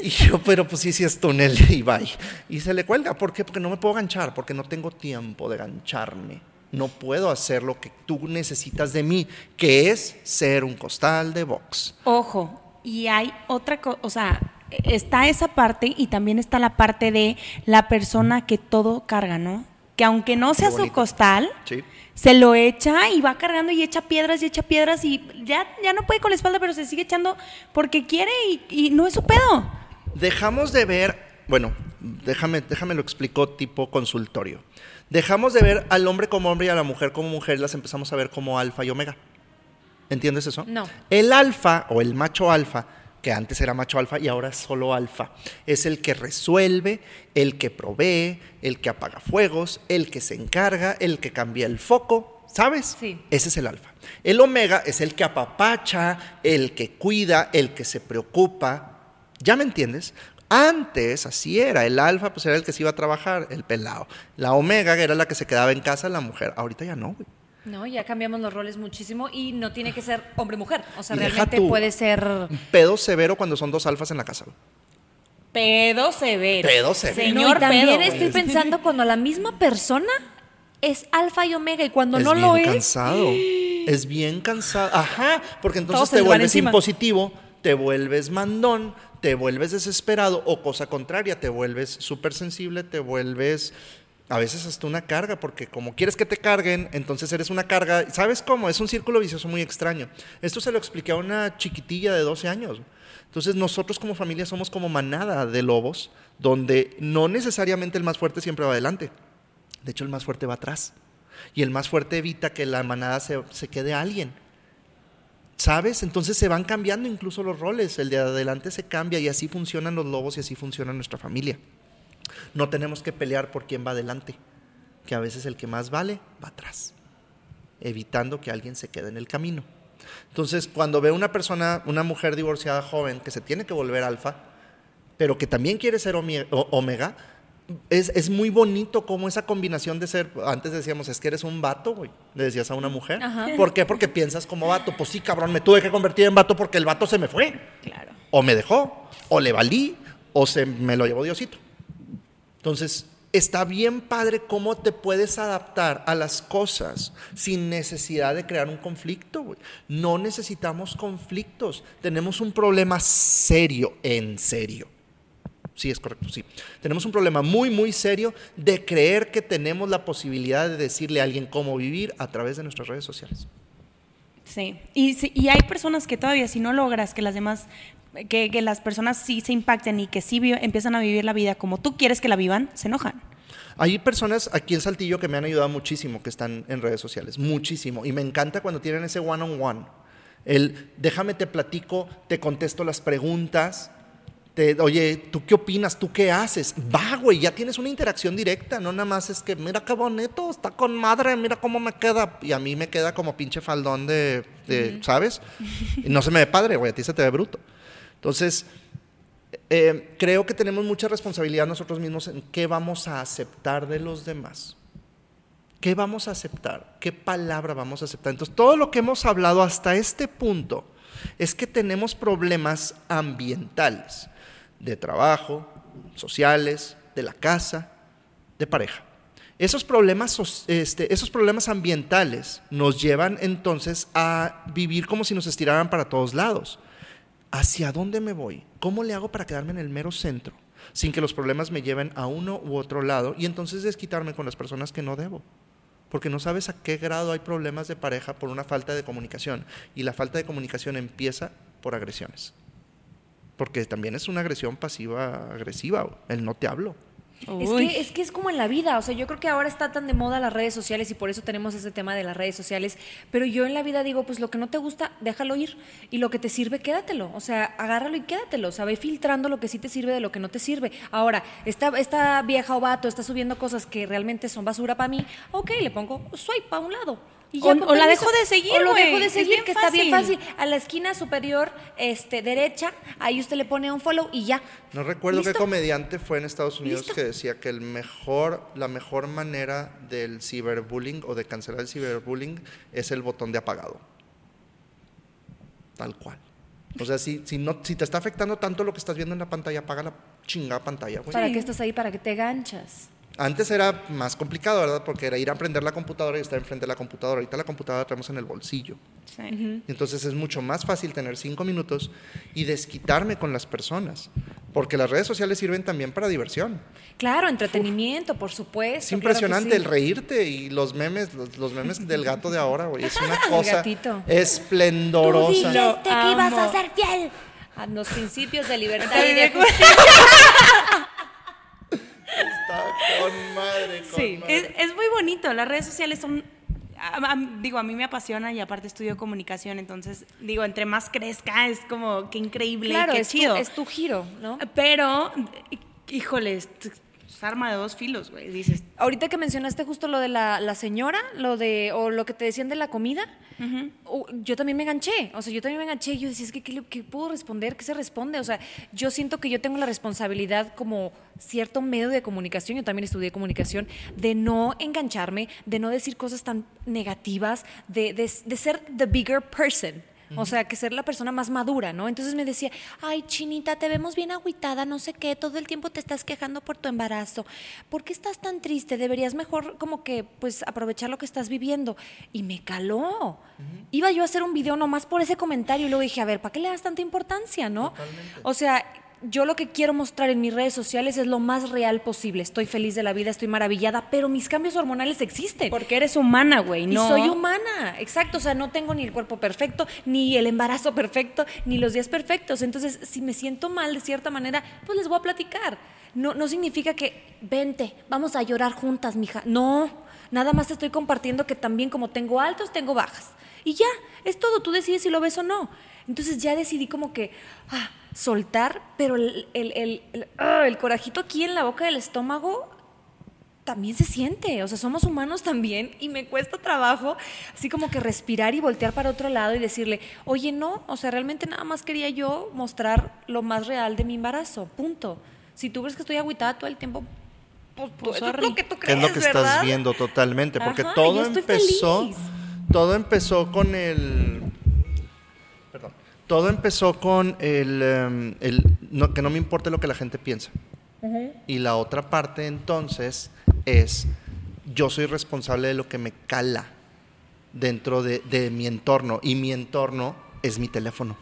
Y yo, pero pues sí, sí es túnel, y bye. Y se le cuelga, ¿por qué? Porque no me puedo ganchar, porque no tengo tiempo de gancharme. No puedo hacer lo que tú necesitas de mí, que es ser un costal de box. Ojo, y hay otra cosa, o sea, está esa parte y también está la parte de la persona que todo carga, ¿no? Que aunque no sea su costal, Sí. se lo echa y va cargando y echa piedras y echa piedras y ya, ya no puede con la espalda, pero se sigue echando porque quiere y, y no es su pedo. Dejamos de ver, bueno, déjame, déjame lo explico tipo consultorio. Dejamos de ver al hombre como hombre y a la mujer como mujer, las empezamos a ver como alfa y omega. ¿Entiendes eso? No. El alfa o el macho alfa, que antes era macho alfa y ahora es solo alfa, es el que resuelve, el que provee, el que apaga fuegos, el que se encarga, el que cambia el foco, ¿sabes? Sí. Ese es el alfa. El omega es el que apapacha, el que cuida, el que se preocupa. ¿Ya me entiendes? Antes así era, el alfa pues era el que se iba a trabajar, el pelado. La omega era la que se quedaba en casa, la mujer. Ahorita ya no, güey. No, ya cambiamos los roles muchísimo y no tiene que ser hombre-mujer. O sea, Y realmente puede ser pedo severo cuando son dos alfas en la casa. Pedo severo. Pedo severo. No, Señor y también pedo. estoy pensando cuando la misma persona es alfa y omega y cuando es no bien lo es. cansado. Es bien cansado. Ajá, porque entonces te vuelves impositivo, te vuelves mandón, te vuelves desesperado o cosa contraria, te vuelves súper sensible, te vuelves a veces hasta una carga, porque como quieres que te carguen, entonces eres una carga. ¿Sabes cómo? Es un círculo vicioso muy extraño. Esto se lo expliqué a una chiquitilla de 12 años. Entonces nosotros como familia somos como manada de lobos, donde no necesariamente el más fuerte siempre va adelante. De hecho, el más fuerte va atrás. Y el más fuerte evita que la manada se, se quede a alguien. ¿Sabes? Entonces se van cambiando incluso los roles. El de adelante se cambia y así funcionan los lobos y así funciona nuestra familia. No tenemos que pelear por quién va adelante, que a veces el que más vale va atrás, evitando que alguien se quede en el camino. Entonces, cuando ve una persona, una mujer divorciada joven que se tiene que volver alfa, pero que también quiere ser omega, es, es muy bonito como esa combinación de ser, antes decíamos, es que eres un vato, güey, le decías a una mujer. ¿Por qué? Porque piensas como vato. Pues sí, cabrón, me tuve que convertir en vato porque el vato se me fue. Claro. O me dejó, o le valí, o se me lo llevó Diosito. Entonces, está bien padre cómo te puedes adaptar a las cosas sin necesidad de crear un conflicto. No necesitamos conflictos. Tenemos un problema serio, en serio. Sí, es correcto, sí. Tenemos un problema muy, muy serio de creer que tenemos la posibilidad de decirle a alguien cómo vivir a través de nuestras redes sociales. Sí. Y, y hay personas que todavía si no logras que las demás, que, que las personas sí se impacten y que sí empiezan a vivir la vida como tú quieres que la vivan, se enojan. Hay personas aquí en Saltillo que me han ayudado muchísimo, que están en redes sociales, muchísimo. Y me encanta cuando tienen ese one-on-one. El déjame te platico, te contesto las preguntas. Te, oye, ¿tú qué opinas? ¿Tú qué haces? Va, güey, ya tienes una interacción directa, no nada más es que, mira qué bonito, está con madre, mira cómo me queda. Y a mí me queda como pinche faldón de, de ¿sabes? Y no se me ve padre, güey, a ti se te ve bruto. Entonces, eh, creo que tenemos mucha responsabilidad nosotros mismos en qué vamos a aceptar de los demás. ¿Qué vamos a aceptar? ¿Qué palabra vamos a aceptar? Entonces, todo lo que hemos hablado hasta este punto es que tenemos problemas ambientales, de trabajo, sociales, de la casa, de pareja. Esos problemas, este, esos problemas ambientales nos llevan entonces a vivir como si nos estiraran para todos lados. ¿Hacia dónde me voy? ¿Cómo le hago para quedarme en el mero centro? Sin que los problemas me lleven a uno u otro lado y entonces desquitarme con las personas que no debo. Porque no sabes a qué grado hay problemas de pareja por una falta de comunicación. Y la falta de comunicación empieza por agresiones. Porque también es una agresión pasiva-agresiva. El no te hablo. Es que, es que es como en la vida, o sea, yo creo que ahora está tan de moda las redes sociales y por eso tenemos ese tema de las redes sociales, pero yo en la vida digo, pues lo que no te gusta, déjalo ir y lo que te sirve, quédatelo, o sea, agárralo y quédatelo, o sea, ve filtrando lo que sí te sirve de lo que no te sirve. Ahora, esta, esta vieja o vato está subiendo cosas que realmente son basura para mí, ok, le pongo swipe para un lado o, la dejo de seguir, O lo dejo de seguir, que está bien fácil. A la esquina superior este, derecha, ahí usted le pone un follow y ya. No recuerdo qué comediante fue en Estados Unidos que decía que el mejor, la mejor manera del ciberbullying o de cancelar el ciberbullying es el botón de apagado. Tal cual. O sea, si, si, no, si te está afectando tanto lo que estás viendo en la pantalla, apaga la chingada pantalla, ¿Para qué estás ahí? ¿Para que te ganchas? Antes era más complicado, ¿verdad? Porque era ir a aprender la computadora y estar enfrente de la computadora. Ahorita la computadora la tenemos en el bolsillo. Sí. Entonces es mucho más fácil tener cinco minutos y desquitarme con las personas. Porque las redes sociales sirven también para diversión. Claro, entretenimiento, por supuesto. Es impresionante el reírte y los memes, los, memes del gato de ahora, güey. Es una cosa esplendorosa. Tú dijiste que ibas a ser fiel a los principios de libertad y de Está con madre. sí, Es, muy bonito. Las redes sociales son digo, a mí me apasiona y aparte estudio comunicación, entonces digo, entre más crezca es como que increíble, claro, qué es chido. es tu giro, ¿no? Pero, híjoles, arma de dos filos, güey, dices. Ahorita que mencionaste justo lo de la, señora, lo de, o lo que te decían de la comida, yo también me enganché, o sea, yo también me enganché y yo decía, es que, ¿qué, puedo responder? ¿Qué se responde? O sea, yo siento que yo tengo la responsabilidad como cierto medio de comunicación, yo también estudié comunicación, de no engancharme, de no decir cosas tan negativas, de, de, de ser the bigger person. O sea, que ser la persona más madura, ¿no? Entonces me decía, ay, chinita, te vemos bien agüitada, no sé qué, todo el tiempo te estás quejando por tu embarazo. ¿Por qué estás tan triste? Deberías mejor como que, pues, aprovechar lo que estás viviendo. Y me caló. Iba yo a hacer un video nomás por ese comentario y luego dije, a ver, ¿para qué le das tanta importancia, no? O sea, yo lo que quiero mostrar en mis redes sociales es lo más real posible. Estoy feliz de la vida, estoy maravillada, pero mis cambios hormonales existen. Porque eres humana, güey, ¿no? Y soy humana, exacto. O sea, no tengo ni el cuerpo perfecto, ni el embarazo perfecto, ni los días perfectos. Entonces, si me siento mal de cierta manera, pues les voy a platicar. No, no significa que, vente, vamos a llorar juntas, mija. No, nada más te estoy compartiendo que también como tengo altos, tengo bajas. Y ya, es todo, tú decides si lo ves o no. Entonces ya decidí como que ah, soltar, pero el, el, ah, el, corajito aquí en la boca del estómago también se siente, o sea, somos humanos también y me cuesta trabajo así como que respirar y voltear para otro lado y decirle, oye, no, o sea, realmente nada más quería yo mostrar lo más real de mi embarazo, punto. Si tú ves que estoy agüitada todo el tiempo, pues, pues es lo que tú crees, Es lo que estás viendo totalmente, porque todo empezó, todo empezó con el todo empezó con el, em, que no me importe lo que la gente piensa. Y la otra parte entonces es, yo soy responsable de lo que me cala dentro de, de mi entorno. Y mi entorno es mi teléfono.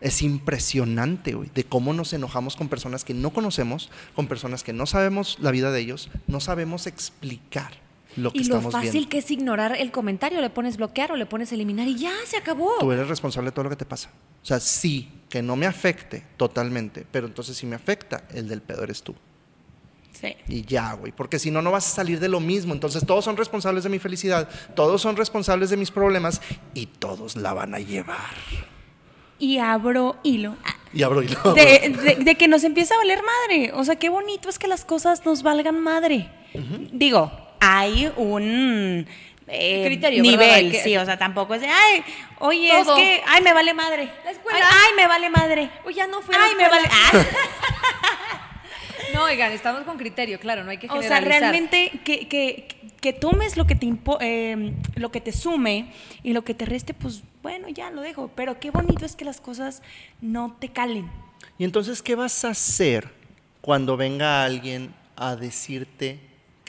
Es impresionante, güey, de cómo nos enojamos con personas que no conocemos, con personas que no sabemos la vida de ellos, no sabemos explicar lo que y lo fácil que es ignorar el comentario, le pones bloquear o le pones eliminar y ya se acabó. Tú eres responsable de todo lo que te pasa. O sea, sí, que no me afecte totalmente, pero entonces si me afecta, el del pedo eres tú. Sí. Y ya, güey, porque si no, no vas a salir de lo mismo. Entonces todos son responsables de mi felicidad, todos son responsables de mis problemas y todos la van a llevar. Y abro hilo. Y abro y lo de, de- de que nos empieza a valer madre. O sea, qué bonito es que las cosas nos valgan madre. Digo, hay un eh, Criterio, nivel, sí, o sea, tampoco es de, ay, oye, Todo. es que, ay, me vale madre. La escuela. Ay, ay, me vale madre. O ya no fui a la Ay, me vale. Ah. No, oigan, estamos con criterio, claro, no hay que O sea, generalizar. realmente que, que, que tomes lo que te impo- eh, lo que te sume y lo que te reste, pues bueno, ya lo dejo. Pero qué bonito es que las cosas no te calen. Y entonces, ¿qué vas a hacer cuando venga alguien a decirte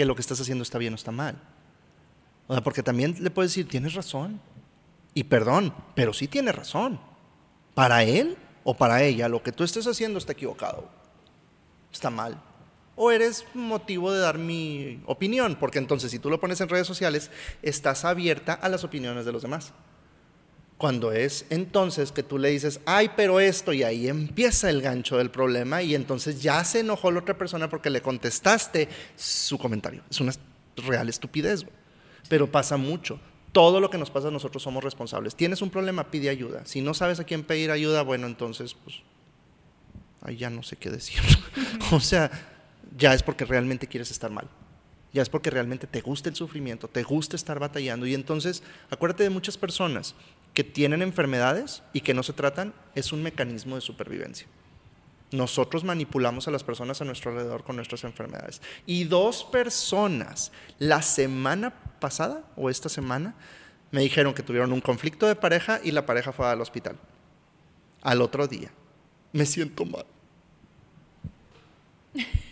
lo que estás haciendo está bien o está mal? O sea, porque también le puedes decir, tienes razón. Y perdón, pero sí tienes razón. Para él o para ella, lo que tú estés haciendo está equivocado. Está mal. O eres motivo de dar mi opinión, porque entonces si tú lo pones en redes sociales, estás abierta a las opiniones de los demás. Cuando es entonces que tú le dices, ay, pero esto, y ahí empieza el gancho del problema, y entonces ya se enojó la otra persona porque le contestaste su comentario. Es una real estupidez, güey. pero pasa mucho. Todo lo que nos pasa a nosotros somos responsables. Tienes un problema, pide ayuda. Si no sabes a quién pedir ayuda, bueno, entonces, pues, ahí ya no sé qué decir. o sea, ya es porque realmente quieres estar mal. Ya es porque realmente te gusta el sufrimiento, te gusta estar batallando. Y entonces, acuérdate de muchas personas que tienen enfermedades y que no se tratan, es un mecanismo de supervivencia. Nosotros manipulamos a las personas a nuestro alrededor con nuestras enfermedades. Y dos personas la semana pasada o esta semana me dijeron que tuvieron un conflicto de pareja y la pareja fue al hospital. Al otro día. Me siento mal.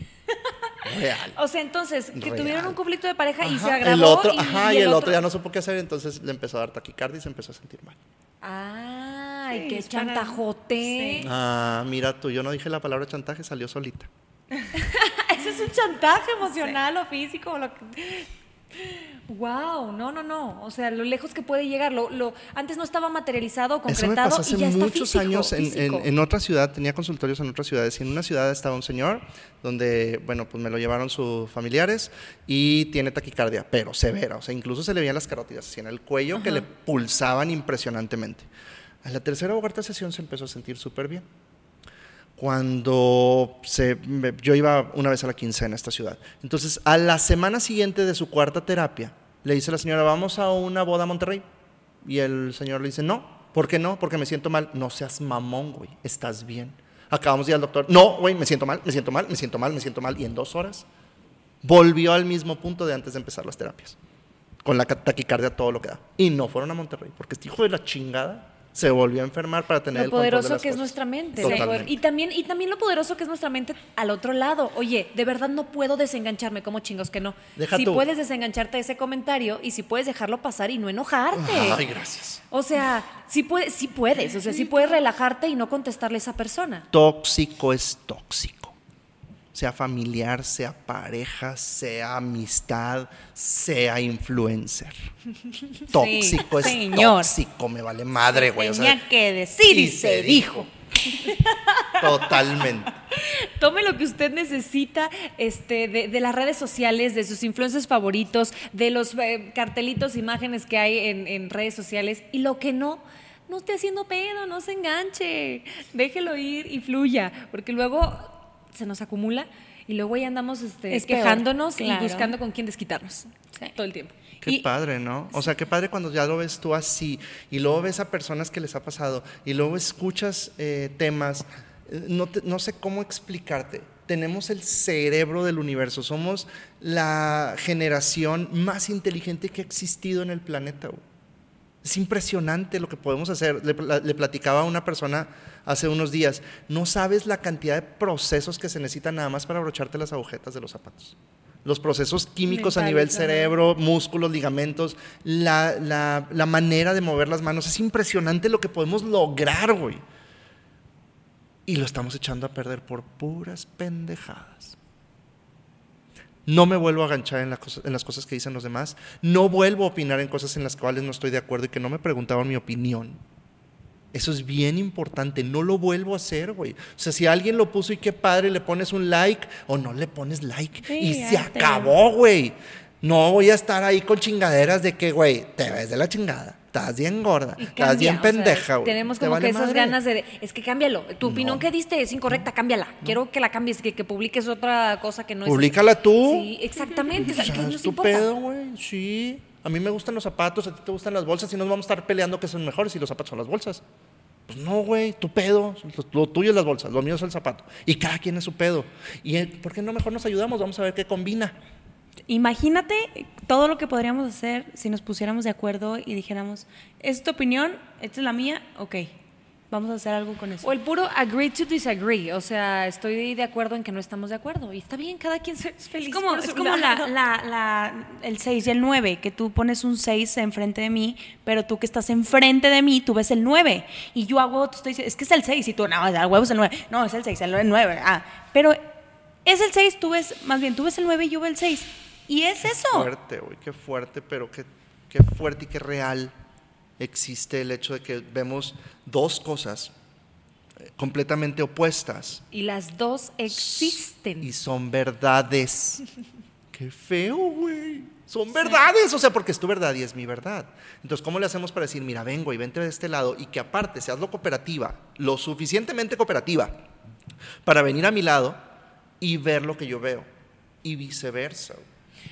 Real. O sea, entonces, que Real. tuvieron un conflicto de pareja y se agravó. el otro, y, ajá, y y el, otro ya no supo qué hacer, entonces le empezó a dar taquicardia y se empezó a sentir mal. Ay, Sí, qué chantajote. Sí. Ah, mira tú, yo no dije la palabra chantaje, salió solita. Ese es un chantaje emocional o físico. o Lo que... Wow, no, no, no. O sea, lo lejos que puede llegar. Lo, lo, antes no estaba materializado, Eso me concretado pasó hace y ya está muchos físico, años en, en otra ciudad, tenía consultorios en otras ciudades y en una ciudad estaba un señor donde, bueno, pues me lo llevaron sus familiares y tiene taquicardia, pero severa, o sea, incluso se le veían las carótidas así en el cuello que le pulsaban impresionantemente. A la tercera o cuarta sesión se empezó a sentir súper bien. Cuando se, yo iba una vez a la quincena a esta ciudad. Entonces, a la semana siguiente de su cuarta terapia, le dice la señora, vamos a una boda a Monterrey. Y el señor le dice, no, ¿por qué no? Porque me siento mal. No seas mamón, güey, estás bien. Acabamos de ir al doctor. No, güey, me siento mal, me siento mal, me siento mal, me siento mal. Y en dos horas volvió al mismo punto de antes de empezar las terapias. Con la ca- taquicardia todo lo que da. Y no fueron a Monterrey, porque este hijo de la chingada se volvió a enfermar para tener lo el control de poderoso las que es nuestra mente. Y, también, y también lo poderoso que es nuestra mente al otro lado. Oye, de verdad no puedo desengancharme, como chingos que no. Deja si tú. puedes desengancharte de ese comentario y si puedes dejarlo pasar y no enojarte. Ay, gracias. O sea, sí, puedes, sí puedes, o sea, sí puedes relajarte y no contestarle a esa persona. Tóxico es tóxico. Sea familiar, sea pareja, sea amistad, sea influencer. Tóxico es señor. tóxico, me vale madre, güey. o sea, Tenía que decir y, se dijo. Totalmente. Tome lo que usted necesita este, de, de las redes sociales, de sus influencers favoritos, de los eh, cartelitos, imágenes que hay en, en redes sociales y lo que no, no esté haciendo pedo, no se enganche, déjelo ir y fluya, porque luego se nos acumula y luego ya andamos este, Es peor, quejándonos claro. y buscando con quién desquitarnos todo el tiempo. Qué Y- padre, ¿no? O sea, qué padre cuando ya lo ves tú así y luego ves a personas que les ha pasado y luego escuchas eh, temas, eh, no, te- no sé cómo explicarte. Tenemos el cerebro del universo, somos la generación más inteligente que ha existido en el planeta. güey. Es impresionante lo que podemos hacer. Le, pla- le platicaba a una persona hace unos días, no sabes la cantidad de procesos que se necesitan nada más para abrocharte las agujetas de los zapatos. Los procesos químicos a nivel cerebro, músculos, ligamentos, la, la- la manera de mover las manos. Es impresionante lo que podemos lograr, güey. Y lo estamos echando a perder por puras pendejadas. No me vuelvo a aganchar en, la cosa- en las cosas que dicen los demás. No vuelvo a opinar en cosas en las cuales no estoy de acuerdo y que no me preguntaban mi opinión. Eso es bien importante. No lo vuelvo a hacer, güey. O sea, si alguien lo puso y qué padre, le pones un like o no le pones like. Sí, y se acabó, güey. No voy a estar ahí con chingaderas de que, güey, te ves de la chingada. Estás bien gorda. Y estás cambia, bien pendeja, güey. tenemos te como vale que esas madre. ganas de, es que cámbialo. Tu opinión que diste es incorrecta, cámbiala. Quiero que la cambies, que, que publiques otra cosa que no es. Públicala tú. Sí, exactamente. Sea, ¿qué es nos tu importa? pedo, güey. Sí. A mí me gustan los zapatos, a ti te gustan las bolsas y nos vamos a estar peleando que son mejores y los zapatos son las bolsas. Pues no, güey, tu pedo. Lo, lo tuyo es las bolsas, lo mío es el zapato. Y cada quien es su pedo. ¿Y eh, por qué no mejor nos ayudamos? Vamos a ver qué combina. Imagínate todo lo que podríamos hacer si nos pusiéramos de acuerdo y dijéramos, es tu opinión, esta es la mía, ok, vamos a hacer algo con eso. O el puro agree to disagree. O sea, estoy de acuerdo en que no estamos de acuerdo. Y está bien, cada quien es feliz. Es como, por es como la, la- la- el 6 y el 9, que tú pones un 6 enfrente de mí, pero tú que estás enfrente de mí, tú ves el 9. Y yo hago, te estoy diciendo, es que es el 6, y tú, no, el huevo es el 9. No, es el 6, el 9. Ah, pero es el 6, tú ves, más bien, tú ves el 9 y yo veo el 6. Y es eso. Fuerte, güey, qué fuerte, pero qué, qué fuerte y qué real existe el hecho de que vemos dos cosas eh, completamente opuestas Y las dos existen. y son verdades. Qué feo, güey. Son verdades, o sea, porque es tu verdad y es mi verdad. Entonces, ¿cómo le hacemos para decir, mira, vengo y vente de este lado y que aparte seas lo cooperativa, lo suficientemente cooperativa para venir a mi lado y ver lo que yo veo y viceversa? güey?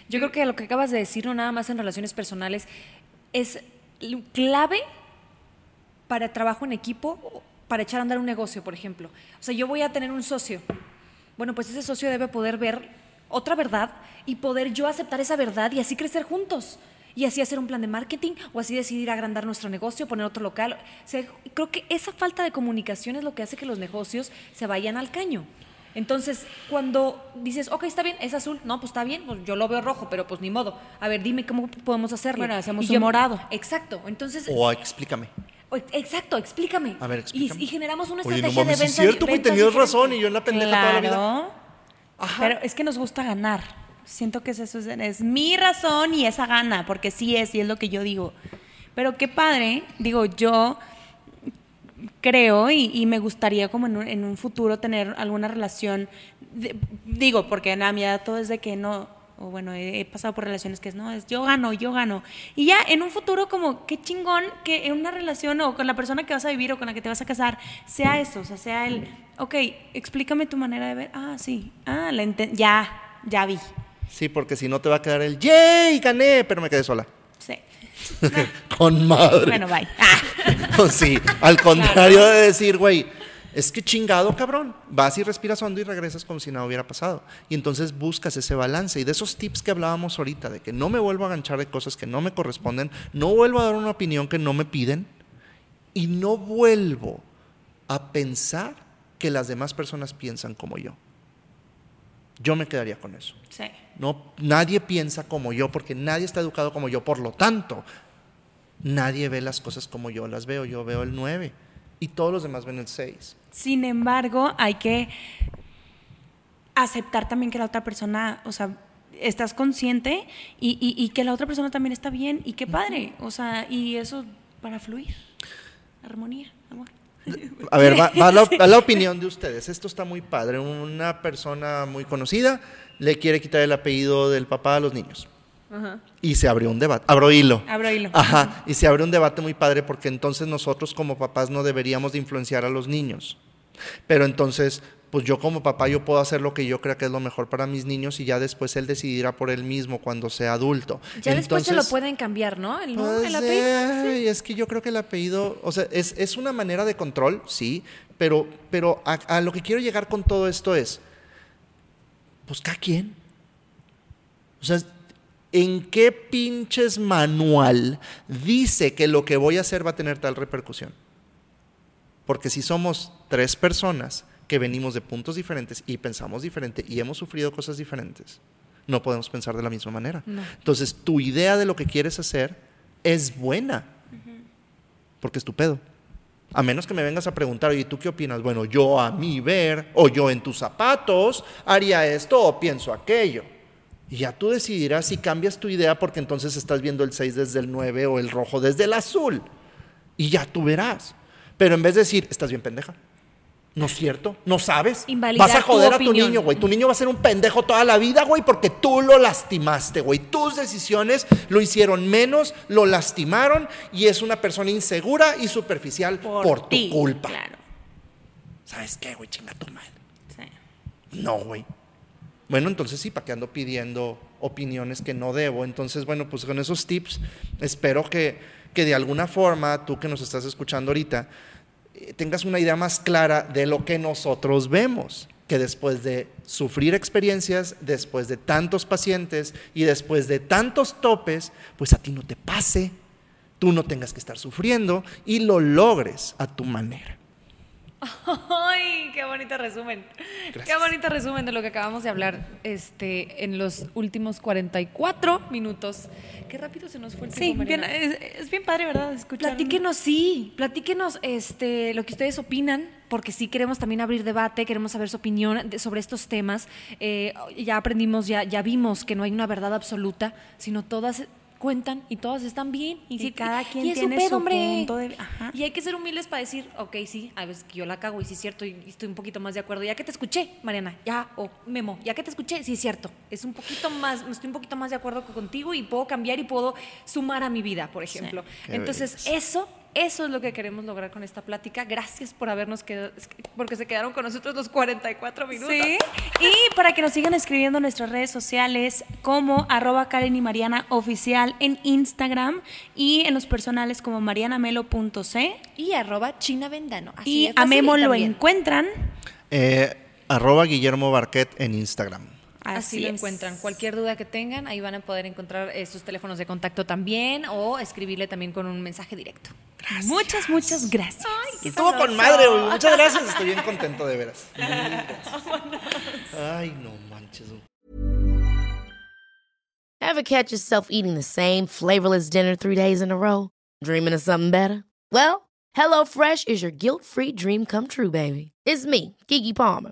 Yo creo que lo que acabas de decir, no nada más en relaciones personales, es clave para trabajo en equipo, para echar a andar un negocio, por ejemplo. O sea, yo voy a tener un socio. Bueno, pues ese socio debe poder ver otra verdad y poder yo aceptar esa verdad y así crecer juntos. Y así hacer un plan de marketing o así decidir agrandar nuestro negocio, poner otro local. Creo que esa falta de comunicación es lo que hace que los negocios se vayan al caño. Entonces, cuando dices, ok, está bien, es azul, no, pues está bien, pues yo lo veo rojo, pero pues ni modo. A ver, dime cómo podemos hacerlo. Bueno, hacemos Y un yo- morado. Exacto, entonces, O explícame. exacto, explícame. A ver, Y- explícame. Y, generamos una Oye, no estrategia mames, de es venta. cierto, güey, tenías razón y yo en la pendeja toda la vida. Claro. Ajá. Pero es que nos gusta ganar. Siento que es eso, es, es mi razón y esa gana, porque sí es y es lo que yo digo. Pero qué padre, digo, yo creo y, me gustaría como en un, futuro tener alguna relación, digo, porque nada, mi edad todo es de que no, o bueno, he, pasado por relaciones que es, no, es yo gano, yo gano. Y ya en un futuro como, qué chingón que en una relación o con la persona que vas a vivir o con la que te vas a casar, sea eso, o sea, sea el, ok, explícame tu manera de ver, ah, sí, ah, la ya, ya vi, Sí, porque si no te va a quedar el ¡Yay! Gané, pero me quedé sola. Con madre. Bueno, bye. Sí, al contrario de decir, güey, es que chingado, cabrón. Vas y respiras hondo y regresas como si nada hubiera pasado. Y entonces buscas ese balance. Y de esos tips que hablábamos ahorita, de que no me vuelvo a ganchar de cosas que no me corresponden, no vuelvo a dar una opinión que no me piden y no vuelvo a pensar que las demás personas piensan como yo. Yo me quedaría con eso. Sí. No, nadie piensa como yo porque nadie está educado como yo. Por lo tanto, nadie ve las cosas como yo las veo. Yo veo el 9 y todos los demás ven el 6. Sin embargo, hay que aceptar también que la otra persona, o sea, estás consciente y, y- y que la otra persona también está bien y qué padre, o sea, y eso para fluir, armonía, amor. A ver, va, va la, va la opinión de ustedes. Esto está muy padre. Una persona muy conocida le quiere quitar el apellido del papá a los niños. Y se abrió un debate. Abro hilo. Abro hilo. Ajá. Y se abre un debate muy padre porque entonces nosotros como papás no deberíamos de influenciar a los niños. Pero entonces, pues yo como papá yo puedo hacer lo que yo crea que es lo mejor para mis niños y ya después él decidirá por él mismo cuando sea adulto. Ya después se lo pueden cambiar, ¿no? El, pues, el apellido. sí. ay, es que yo creo que el apellido, o sea, es, es una manera de control, sí, pero, pero a, a lo que quiero llegar con todo esto es, pues cada quien. O sea, ¿en qué pinches manual dice que lo que voy a hacer va a tener tal repercusión? Porque si somos tres personas que venimos de puntos diferentes y pensamos diferente y hemos sufrido cosas diferentes, no podemos pensar de la misma manera. Entonces, tu idea de lo que quieres hacer es buena, porque es tu pedo. A menos que me vengas a preguntar, oye, ¿tú qué opinas? Bueno, yo a mi ver, o yo en tus zapatos, haría esto o pienso aquello. Y ya tú decidirás si cambias tu idea porque entonces estás viendo el 6 desde el 9 o el rojo desde el azul. Y ya tú verás. Pero en vez de decir, estás bien pendeja. ¿No es cierto? ¿No sabes? Invalidar Vas a tu joder a tu opinión. niño, güey. Tu niño va a ser un pendejo toda la vida, güey, porque tú lo lastimaste, güey. Tus decisiones lo hicieron menos, lo lastimaron y es una persona insegura y superficial por, ti, tu culpa. Claro. ¿Sabes qué, güey? Chinga tu madre. Sí. No, güey. Bueno, entonces sí, ¿para qué ando pidiendo opiniones que no debo? Entonces, bueno, pues con esos tips, espero que, que de alguna forma, tú que nos estás escuchando ahorita, tengas una idea más clara de lo que nosotros vemos. Que después de sufrir experiencias, después de tantos pacientes y después de tantos topes, pues a ti no te pase, tú no tengas que estar sufriendo y lo logres a tu manera. Ay, qué bonito resumen. Gracias. Qué bonito resumen de lo que acabamos de hablar este, en los últimos 44 minutos. Qué rápido se nos fue el Sí, tiempo, bien, Mariana. es, es bien padre, ¿verdad? Escuchar. Platíquenos, sí, platíquenos este, lo que ustedes opinan, porque sí queremos también abrir debate, queremos saber su opinión de- sobre estos temas. Eh, ya aprendimos, ya, ya vimos que no hay una verdad absoluta, sino todas cuentan y todas están bien. Y, cada quien y tiene pedo, su hombre. punto de- ajá. Y hay que ser humildes para decir, ok, sí, a veces que yo la cago y sí es cierto, y estoy un poquito más de acuerdo. Ya que te escuché, Mariana, ya, o Memo, ya que te escuché, sí es cierto. Es un poquito más, estoy un poquito más de acuerdo contigo y puedo cambiar y puedo sumar a mi vida, por ejemplo. Entonces, eso, eso es lo que queremos lograr con esta plática. Gracias por habernos quedado, porque se quedaron con nosotros los 44 minutos. Sí. Y para que nos sigan escribiendo en nuestras redes sociales como arroba Karen y Mariana oficial en Instagram y en los personales como marianamelo.c. Y arroba China Vendano. Así Y a Memo lo encuentran. Eh, arroba Guillermo Barquet en Instagram. Así, lo encuentran. Cualquier duda que tengan, ahí van a poder encontrar eh, sus teléfonos de contacto también o escribirle también con un mensaje directo. Muchas, muchas gracias. Estuvo con madre, güey. Muchas gracias. Estoy bien contento de veras. Ay, no manches. Ever catch yourself eating the same flavorless dinner three days in a row? Dreaming of something better? Well, HelloFresh is your guilt free dream come true, baby. It's me, Kiki Palmer.